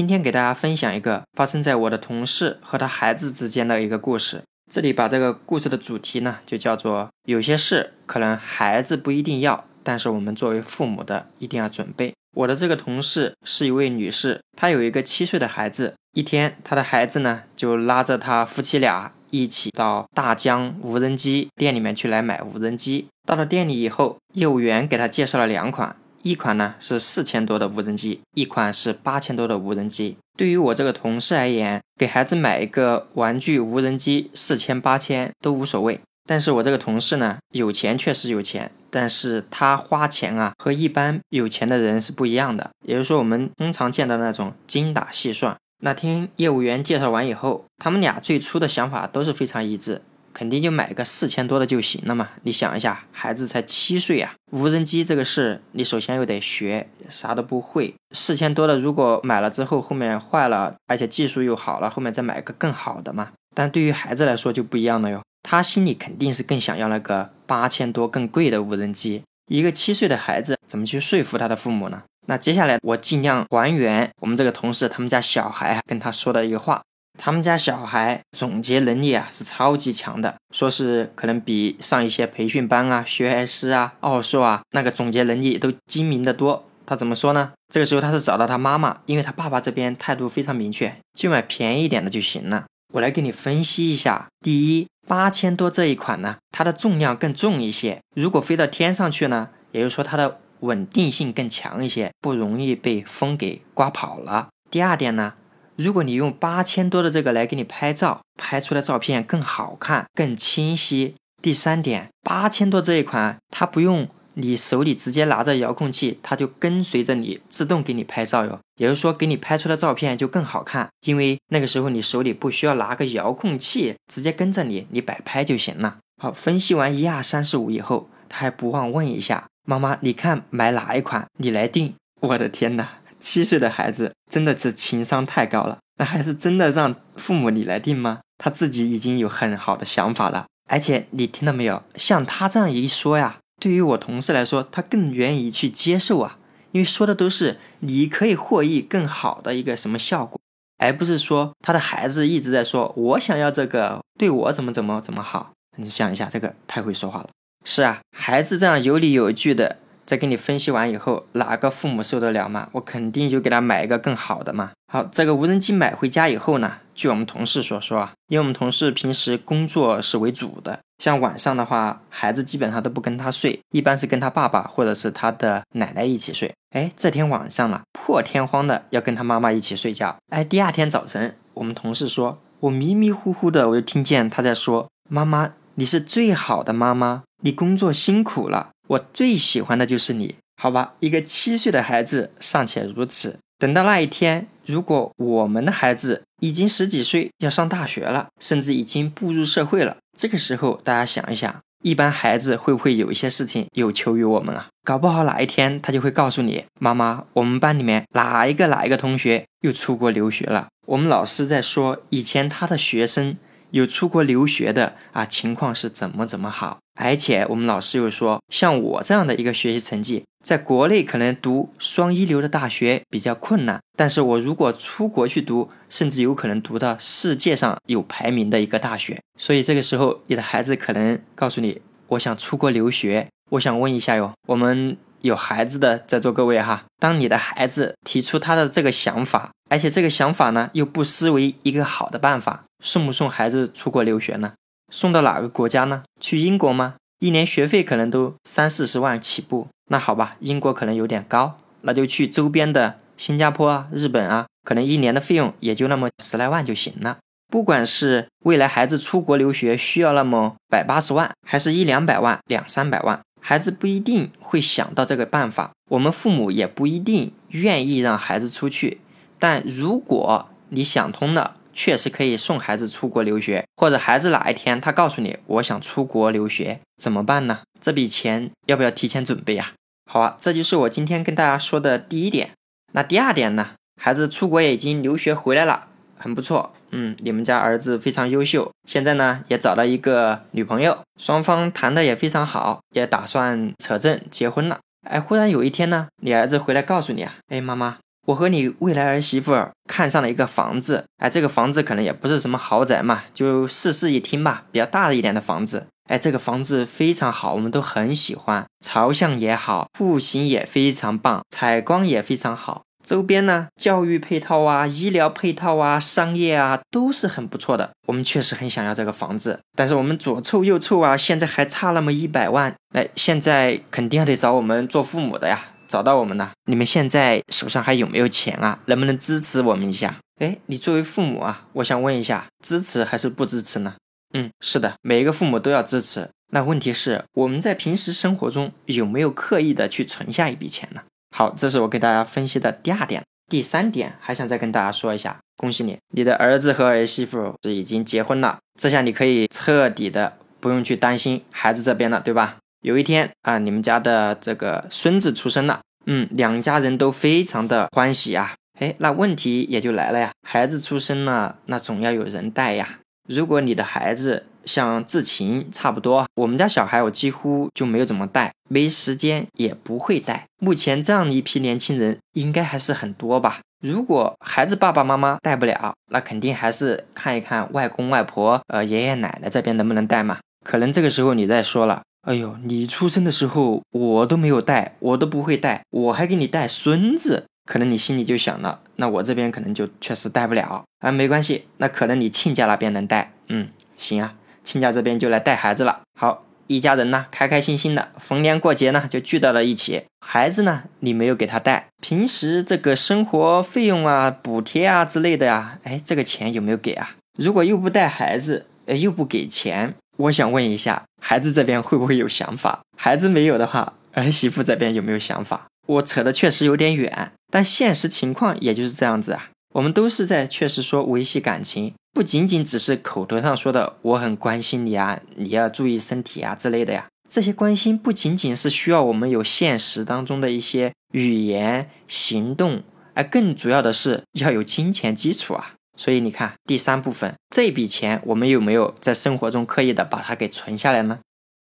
今天给大家分享一个发生在我的同事和他孩子之间的一个故事。这里把这个故事的主题呢，就叫做有些事可能孩子不一定要，但是我们作为父母的一定要准备。我的这个同事是一位女士，她有一个七岁的孩子。一天，她的孩子呢就拉着他夫妻俩一起到大疆无人机店里面去来买无人机。到了店里以后，业务员给他介绍了两款。一款呢是四千多的无人机，一款是八千多的无人机。对于我这个同事而言，给孩子买一个玩具无人机，四千八千都无所谓。但是我这个同事呢，有钱确实有钱，但是他花钱啊和一般有钱的人是不一样的。也就是说，我们通常见到那种精打细算。那听业务员介绍完以后，他们俩最初的想法都是非常一致。肯定就买个四千多的就行了嘛？你想一下，孩子才七岁啊，无人机这个事，你首先又得学，啥都不会。四千多的，如果买了之后后面坏了，而且技术又好了，后面再买个更好的嘛？但对于孩子来说就不一样了哟，他心里肯定是更想要那个八千多更贵的无人机。一个七岁的孩子怎么去说服他的父母呢？那接下来我尽量还原我们这个同事他们家小孩跟他说的一个话。他们家小孩总结能力啊是超级强的，说是可能比上一些培训班啊、学而思啊、奥数啊那个总结能力都精明的多。他怎么说呢？这个时候他是找到他妈妈，因为他爸爸这边态度非常明确，就买便宜一点的就行了。我来给你分析一下：第一，八千多这一款呢，它的重量更重一些，如果飞到天上去呢，也就是说它的稳定性更强一些，不容易被风给刮跑了。第二点呢？如果你用八千多的这个来给你拍照，拍出的照片更好看、更清晰。第三点，八千多这一款，它不用你手里直接拿着遥控器，它就跟随着你自动给你拍照哟。也就是说，给你拍出的照片就更好看，因为那个时候你手里不需要拿个遥控器，直接跟着你，你摆拍就行了。好，分析完一二三四五以后，他还不忘问一下妈妈：“你看买哪一款？你来定。”我的天哪！七岁的孩子真的是情商太高了，那还是真的让父母你来定吗？他自己已经有很好的想法了，而且你听到没有？像他这样一说呀，对于我同事来说，他更愿意去接受啊，因为说的都是你可以获益更好的一个什么效果，而不是说他的孩子一直在说我想要这个，对我怎么怎么怎么好。你想一下，这个太会说话了。是啊，孩子这样有理有据的。再给你分析完以后，哪个父母受得了嘛？我肯定就给他买一个更好的嘛。好，这个无人机买回家以后呢，据我们同事所说啊，因为我们同事平时工作是为主的，像晚上的话，孩子基本上都不跟他睡，一般是跟他爸爸或者是他的奶奶一起睡。哎，这天晚上了，破天荒的要跟他妈妈一起睡觉。哎，第二天早晨，我们同事说，我迷迷糊糊的，我就听见他在说：“妈妈，你是最好的妈妈，你工作辛苦了。”我最喜欢的就是你，好吧？一个七岁的孩子尚且如此，等到那一天，如果我们的孩子已经十几岁，要上大学了，甚至已经步入社会了，这个时候大家想一想，一般孩子会不会有一些事情有求于我们啊？搞不好哪一天他就会告诉你，妈妈，我们班里面哪一个哪一个同学又出国留学了？我们老师在说以前他的学生。有出国留学的啊，情况是怎么怎么好？而且我们老师又说，像我这样的一个学习成绩，在国内可能读双一流的大学比较困难，但是我如果出国去读，甚至有可能读到世界上有排名的一个大学。所以这个时候，你的孩子可能告诉你，我想出国留学。我想问一下哟，我们有孩子的在座各位哈，当你的孩子提出他的这个想法，而且这个想法呢又不失为一个好的办法。送不送孩子出国留学呢？送到哪个国家呢？去英国吗？一年学费可能都三四十万起步。那好吧，英国可能有点高，那就去周边的新加坡啊、日本啊，可能一年的费用也就那么十来万就行了。不管是未来孩子出国留学需要那么百八十万，还是一两百万、两三百万，孩子不一定会想到这个办法，我们父母也不一定愿意让孩子出去。但如果你想通了，确实可以送孩子出国留学，或者孩子哪一天他告诉你我想出国留学，怎么办呢？这笔钱要不要提前准备呀？好啊，这就是我今天跟大家说的第一点。那第二点呢？孩子出国已经留学回来了，很不错。嗯，你们家儿子非常优秀，现在呢也找到一个女朋友，双方谈的也非常好，也打算扯证结婚了。哎，忽然有一天呢，你儿子回来告诉你啊，哎，妈妈。我和你未来儿媳妇看上了一个房子，哎，这个房子可能也不是什么豪宅嘛，就四室一厅吧，比较大的一点的房子。哎，这个房子非常好，我们都很喜欢，朝向也好，户型也非常棒，采光也非常好。周边呢，教育配套啊，医疗配套啊，商业啊，都是很不错的。我们确实很想要这个房子，但是我们左凑右凑啊，现在还差那么一百万。哎，现在肯定要得找我们做父母的呀，找到我们了。你们现在手上还有没有钱啊？能不能支持我们一下？哎，你作为父母啊，我想问一下，支持还是不支持呢？嗯，是的，每一个父母都要支持。那问题是，我们在平时生活中有没有刻意的去存下一笔钱呢？好，这是我给大家分析的第二点。第三点，还想再跟大家说一下，恭喜你，你的儿子和儿媳妇是已经结婚了，这下你可以彻底的不用去担心孩子这边了，对吧？有一天啊，你们家的这个孙子出生了，嗯，两家人都非常的欢喜啊。哎，那问题也就来了呀，孩子出生了，那总要有人带呀。如果你的孩子，像志勤差不多，我们家小孩我几乎就没有怎么带，没时间也不会带。目前这样的一批年轻人应该还是很多吧？如果孩子爸爸妈妈带不了，那肯定还是看一看外公外婆、呃爷爷奶奶这边能不能带嘛。可能这个时候你再说了，哎呦，你出生的时候我都没有带，我都不会带，我还给你带孙子，可能你心里就想了，那我这边可能就确实带不了啊。没关系，那可能你亲家那边能带，嗯，行啊。亲家这边就来带孩子了。好，一家人呢，开开心心的，逢年过节呢就聚到了一起。孩子呢，你没有给他带，平时这个生活费用啊、补贴啊之类的呀，哎，这个钱有没有给啊？如果又不带孩子，呃，又不给钱，我想问一下，孩子这边会不会有想法？孩子没有的话，儿媳妇这边有没有想法？我扯的确实有点远，但现实情况也就是这样子啊。我们都是在确实说维系感情。不仅仅只是口头上说的“我很关心你啊，你要注意身体啊”之类的呀，这些关心不仅仅是需要我们有现实当中的一些语言行动，而更主要的是要有金钱基础啊。所以你看，第三部分这笔钱，我们有没有在生活中刻意的把它给存下来呢？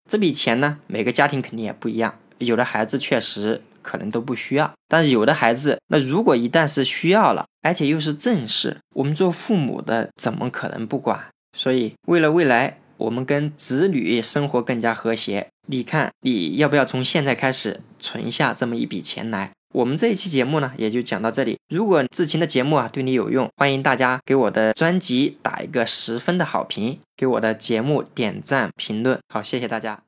这笔钱呢，每个家庭肯定也不一样，有的孩子确实。可能都不需要，但是有的孩子，那如果一旦是需要了，而且又是正事，我们做父母的怎么可能不管？所以，为了未来我们跟子女生活更加和谐，你看你要不要从现在开始存下这么一笔钱来？我们这一期节目呢，也就讲到这里。如果志勤的节目啊对你有用，欢迎大家给我的专辑打一个十分的好评，给我的节目点赞评论。好，谢谢大家。